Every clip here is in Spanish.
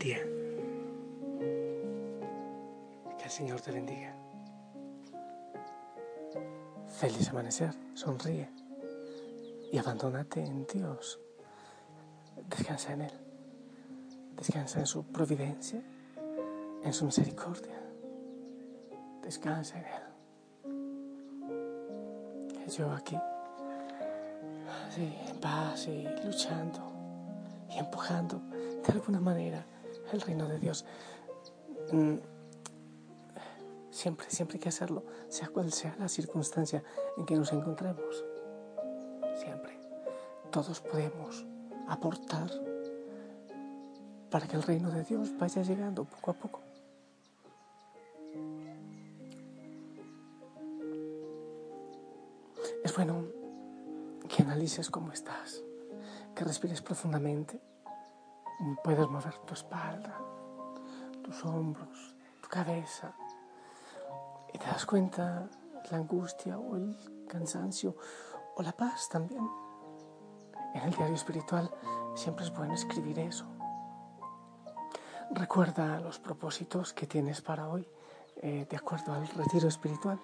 Día. Que el Señor te bendiga. Feliz amanecer, sonríe y abandónate en Dios. Descansa en Él. Descansa en su providencia, en su misericordia. Descansa en Él. Yo aquí, así, en paz y luchando y empujando de alguna manera el reino de Dios. Mm, siempre, siempre hay que hacerlo, sea cual sea la circunstancia en que nos encontremos. Siempre. Todos podemos aportar para que el reino de Dios vaya llegando poco a poco. Es bueno que analices cómo estás, que respires profundamente Puedes mover tu espalda, tus hombros, tu cabeza. Y te das cuenta la angustia o el cansancio o la paz también. En el diario espiritual siempre es bueno escribir eso. Recuerda los propósitos que tienes para hoy eh, de acuerdo al retiro espiritual.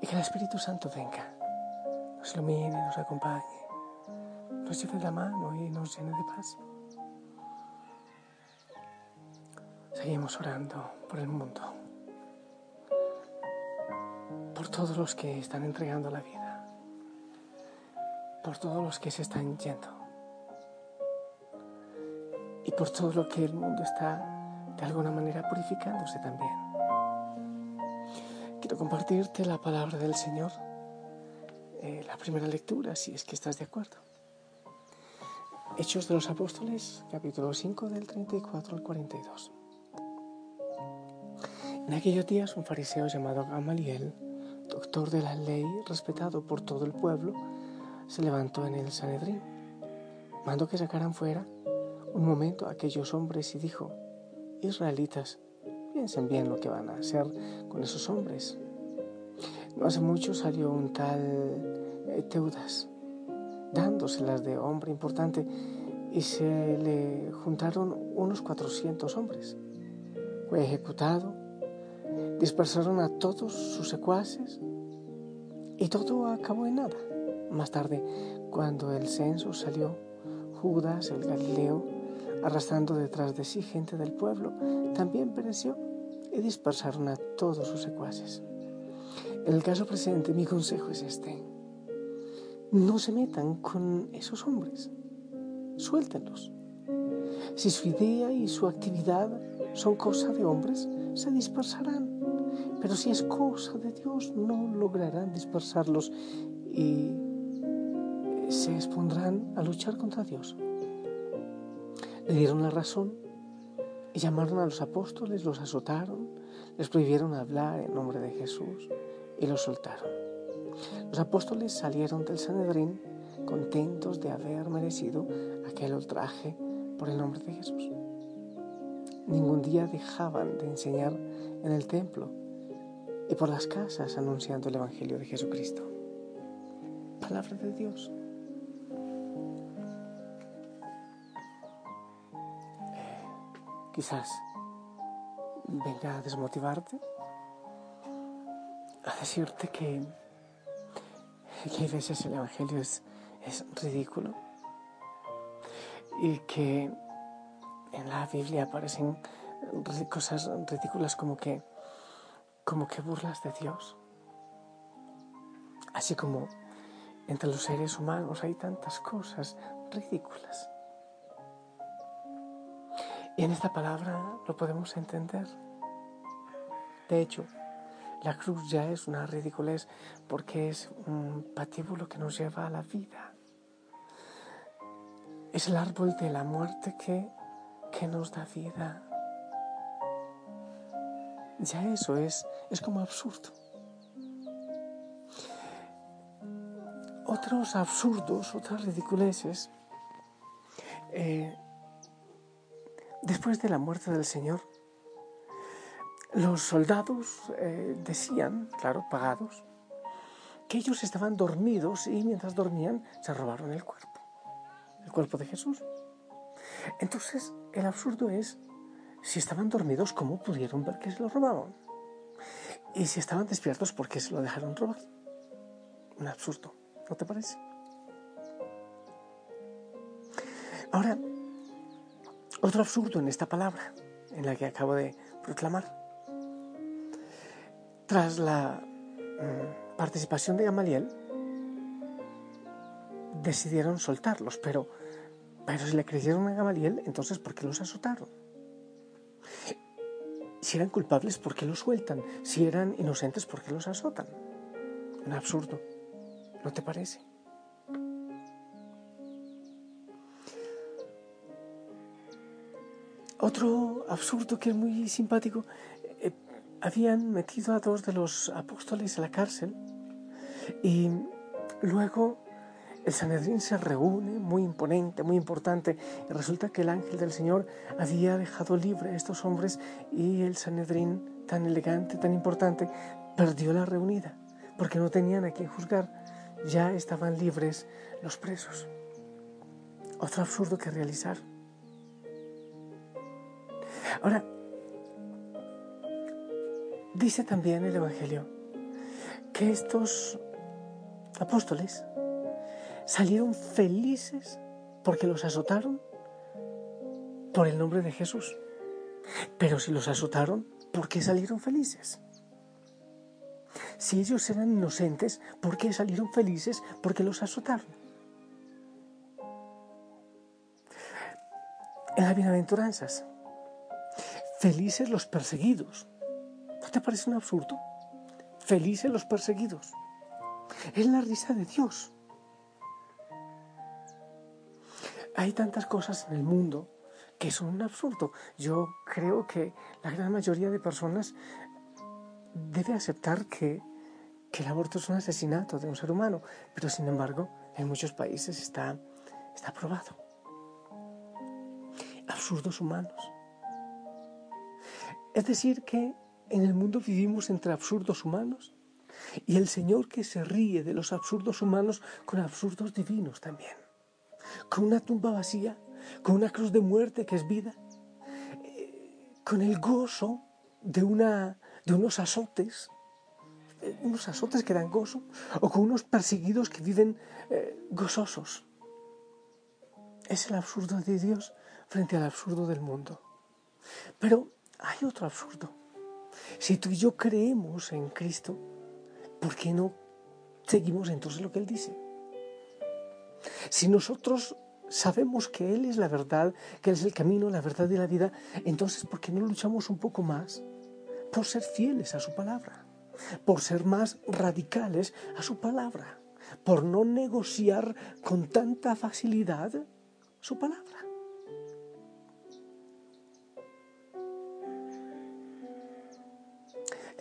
Y que el Espíritu Santo venga nos ilumine, nos acompañe, nos lleve la mano y nos llene de paz. Seguimos orando por el mundo, por todos los que están entregando la vida, por todos los que se están yendo. Y por todo lo que el mundo está de alguna manera purificándose también. Quiero compartirte la palabra del Señor eh, la primera lectura, si es que estás de acuerdo. Hechos de los Apóstoles, capítulo 5, del 34 al 42. En aquellos días un fariseo llamado Gamaliel, doctor de la ley, respetado por todo el pueblo, se levantó en el Sanedrín. Mandó que sacaran fuera un momento a aquellos hombres y dijo, Israelitas, piensen bien lo que van a hacer con esos hombres. No hace mucho salió un tal eh, Teudas, dándoselas de hombre importante, y se le juntaron unos 400 hombres. Fue ejecutado, dispersaron a todos sus secuaces y todo acabó en nada. Más tarde, cuando el censo salió, Judas, el Galileo, arrastrando detrás de sí gente del pueblo, también pereció y dispersaron a todos sus secuaces. En el caso presente, mi consejo es este. No se metan con esos hombres. Suéltenlos. Si su idea y su actividad son cosa de hombres, se dispersarán. Pero si es cosa de Dios, no lograrán dispersarlos y se expondrán a luchar contra Dios. Le dieron la razón y llamaron a los apóstoles, los azotaron, les prohibieron hablar en nombre de Jesús y lo soltaron. Los apóstoles salieron del Sanedrín contentos de haber merecido aquel ultraje por el nombre de Jesús. Ningún día dejaban de enseñar en el templo y por las casas anunciando el Evangelio de Jesucristo. Palabra de Dios. Eh, quizás venga a desmotivarte a decirte que, que a veces el Evangelio es, es ridículo y que en la Biblia aparecen cosas ridículas como que, como que burlas de Dios. Así como entre los seres humanos hay tantas cosas ridículas. Y en esta palabra lo podemos entender. De hecho, la cruz ya es una ridiculez porque es un patíbulo que nos lleva a la vida. Es el árbol de la muerte que, que nos da vida. Ya eso es, es como absurdo. Otros absurdos, otras ridiculeces, eh, después de la muerte del Señor, los soldados eh, decían, claro, pagados, que ellos estaban dormidos y mientras dormían se robaron el cuerpo, el cuerpo de Jesús. Entonces, el absurdo es, si estaban dormidos, ¿cómo pudieron ver que se lo robaban? Y si estaban despiertos, ¿por qué se lo dejaron robar? Un absurdo, ¿no te parece? Ahora, otro absurdo en esta palabra, en la que acabo de proclamar. Tras la mm, participación de Gamaliel, decidieron soltarlos, pero, pero si le creyeron a Gamaliel, entonces ¿por qué los azotaron? Si eran culpables, ¿por qué los sueltan? Si eran inocentes, ¿por qué los azotan? Un absurdo, ¿no te parece? Otro absurdo que es muy simpático habían metido a dos de los apóstoles a la cárcel y luego el Sanedrín se reúne, muy imponente, muy importante, y resulta que el ángel del Señor había dejado libre a estos hombres y el Sanedrín, tan elegante, tan importante, perdió la reunida, porque no tenían a quien juzgar, ya estaban libres los presos. Otro absurdo que realizar. Ahora, Dice también el Evangelio que estos apóstoles salieron felices porque los azotaron por el nombre de Jesús. Pero si los azotaron, ¿por qué salieron felices? Si ellos eran inocentes, ¿por qué salieron felices porque los azotaron? En las bienaventuranzas, felices los perseguidos te parece un absurdo? Felices los perseguidos. Es la risa de Dios. Hay tantas cosas en el mundo que son un absurdo. Yo creo que la gran mayoría de personas debe aceptar que, que el aborto es un asesinato de un ser humano, pero sin embargo en muchos países está, está aprobado. Absurdos humanos. Es decir, que en el mundo vivimos entre absurdos humanos y el Señor que se ríe de los absurdos humanos con absurdos divinos también. Con una tumba vacía, con una cruz de muerte que es vida, eh, con el gozo de, una, de unos azotes, eh, unos azotes que dan gozo, o con unos perseguidos que viven eh, gozosos. Es el absurdo de Dios frente al absurdo del mundo. Pero hay otro absurdo si tú y yo creemos en Cristo, ¿por qué no seguimos entonces lo que Él dice? Si nosotros sabemos que Él es la verdad, que Él es el camino, la verdad y la vida, entonces ¿por qué no luchamos un poco más por ser fieles a su palabra? Por ser más radicales a su palabra, por no negociar con tanta facilidad su palabra.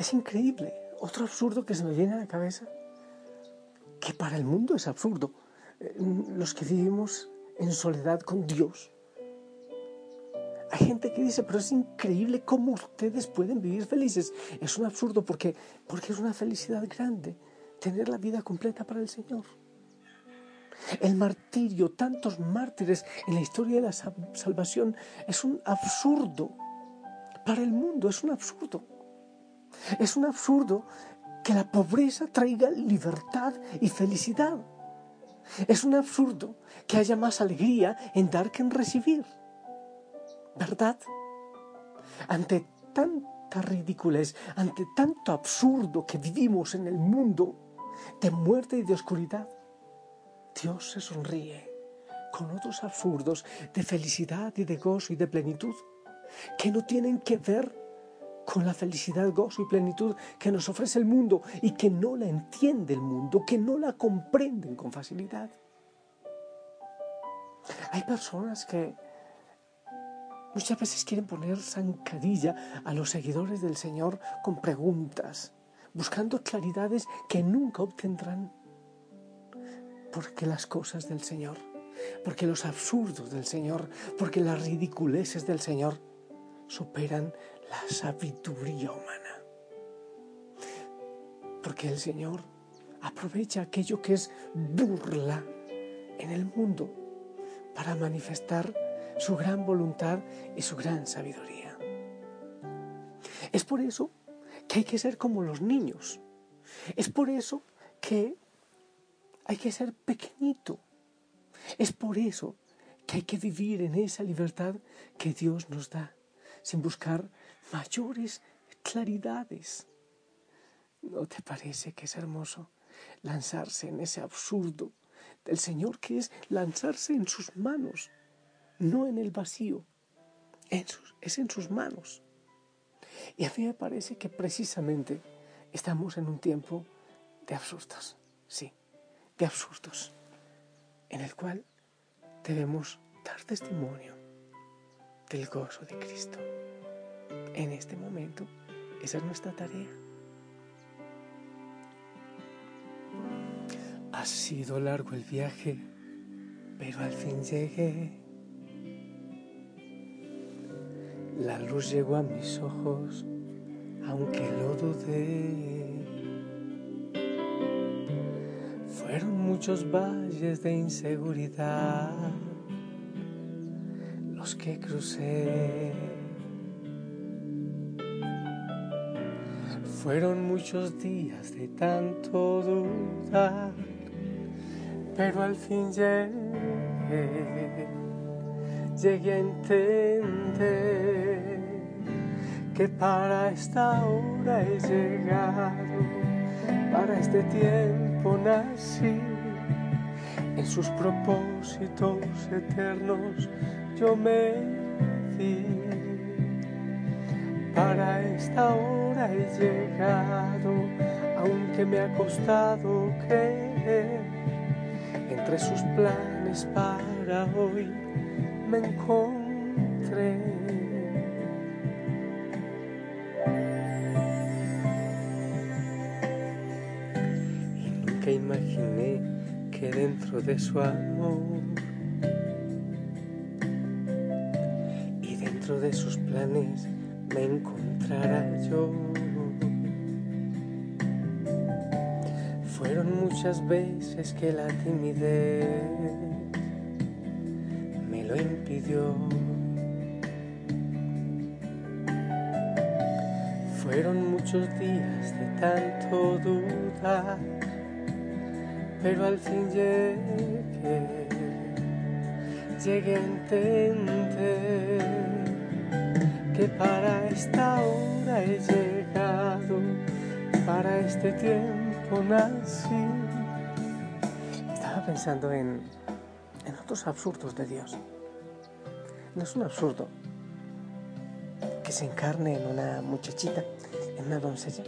Es increíble. Otro absurdo que se me viene a la cabeza, que para el mundo es absurdo. Eh, los que vivimos en soledad con Dios. Hay gente que dice, pero es increíble cómo ustedes pueden vivir felices. Es un absurdo porque, porque es una felicidad grande tener la vida completa para el Señor. El martirio, tantos mártires en la historia de la salvación, es un absurdo. Para el mundo es un absurdo. Es un absurdo que la pobreza traiga libertad y felicidad. Es un absurdo que haya más alegría en dar que en recibir. ¿Verdad? ante tanta ridiculez, ante tanto absurdo que vivimos en el mundo de muerte y de oscuridad, Dios se sonríe con otros absurdos de felicidad y de gozo y de plenitud que no tienen que ver con la felicidad, gozo y plenitud que nos ofrece el mundo y que no la entiende el mundo, que no la comprenden con facilidad. Hay personas que muchas veces quieren poner zancadilla a los seguidores del Señor con preguntas, buscando claridades que nunca obtendrán. Porque las cosas del Señor, porque los absurdos del Señor, porque las ridiculeces del Señor superan la sabiduría humana. Porque el Señor aprovecha aquello que es burla en el mundo para manifestar su gran voluntad y su gran sabiduría. Es por eso que hay que ser como los niños. Es por eso que hay que ser pequeñito. Es por eso que hay que vivir en esa libertad que Dios nos da, sin buscar mayores claridades. ¿No te parece que es hermoso lanzarse en ese absurdo del Señor que es lanzarse en sus manos, no en el vacío, es en sus manos? Y a mí me parece que precisamente estamos en un tiempo de absurdos, sí, de absurdos, en el cual debemos dar testimonio del gozo de Cristo en este momento. Esa es nuestra tarea. Ha sido largo el viaje, pero al fin llegué. La luz llegó a mis ojos, aunque lo dudé. Fueron muchos valles de inseguridad los que crucé. Fueron muchos días de tanto dudar, pero al fin llegué, llegué a entender que para esta hora he llegado, para este tiempo nací, en sus propósitos eternos yo me di para esta hora he llegado, aunque me ha costado creer. Entre sus planes para hoy me encontré. Y nunca imaginé que dentro de su amor y dentro de sus planes me encontrará yo. Fueron muchas veces que la timidez me lo impidió. Fueron muchos días de tanto dudar, pero al fin llegué, llegué a entender que para esta hora he llegado, para este tiempo nací. Estaba pensando en, en otros absurdos de Dios. No es un absurdo que se encarne en una muchachita, en una doncella,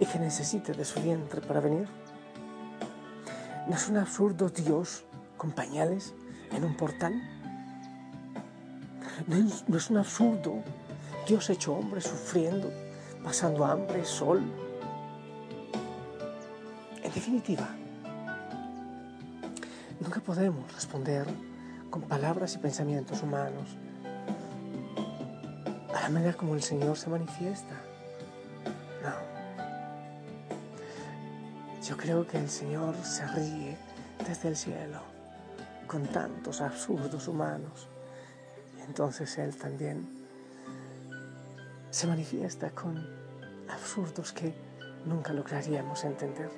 y que necesite de su vientre para venir. No es un absurdo Dios con pañales en un portal no es, un absurdo. Dios hecho hombre sufriendo, pasando hambre, sol. En definitiva, nunca podemos responder con palabras y pensamientos humanos a la manera como el Señor se manifiesta. No. Yo creo que el Señor se ríe desde el cielo con tantos absurdos humanos entonces Él también se manifiesta con absurdos que nunca lograríamos entender,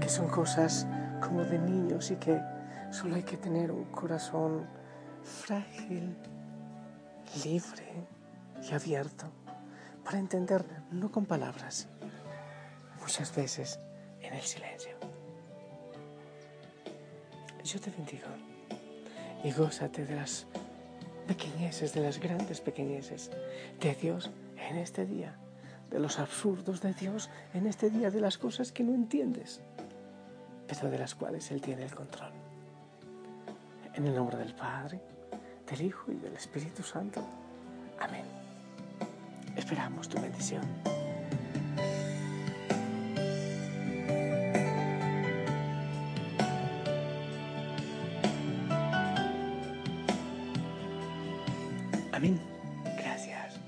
que son cosas como de niños y que solo hay que tener un corazón frágil, libre y abierto para entender no con palabras, muchas veces en el silencio. Yo te bendigo y gózate de las pequeñeces, de las grandes pequeñeces de Dios en este día, de los absurdos de Dios en este día, de las cosas que no entiendes, pero de las cuales Él tiene el control. En el nombre del Padre, del Hijo y del Espíritu Santo. Amén. Esperamos tu bendición. Amén. Gracias.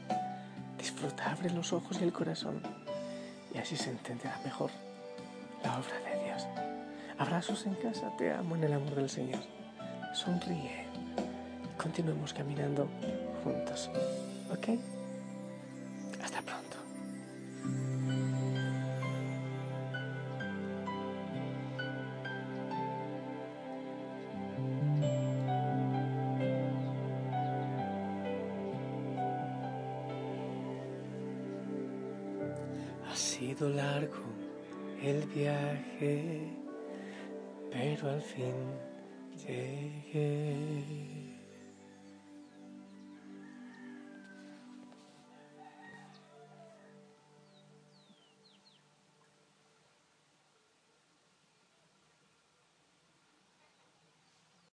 Disfruta, abre los ojos y el corazón y así se entenderá mejor la obra de Dios. Abrazos en casa, te amo en el amor del Señor. Sonríe. Continuemos caminando juntos. ¿Ok? Sido largo el viaje, pero al fin llegué.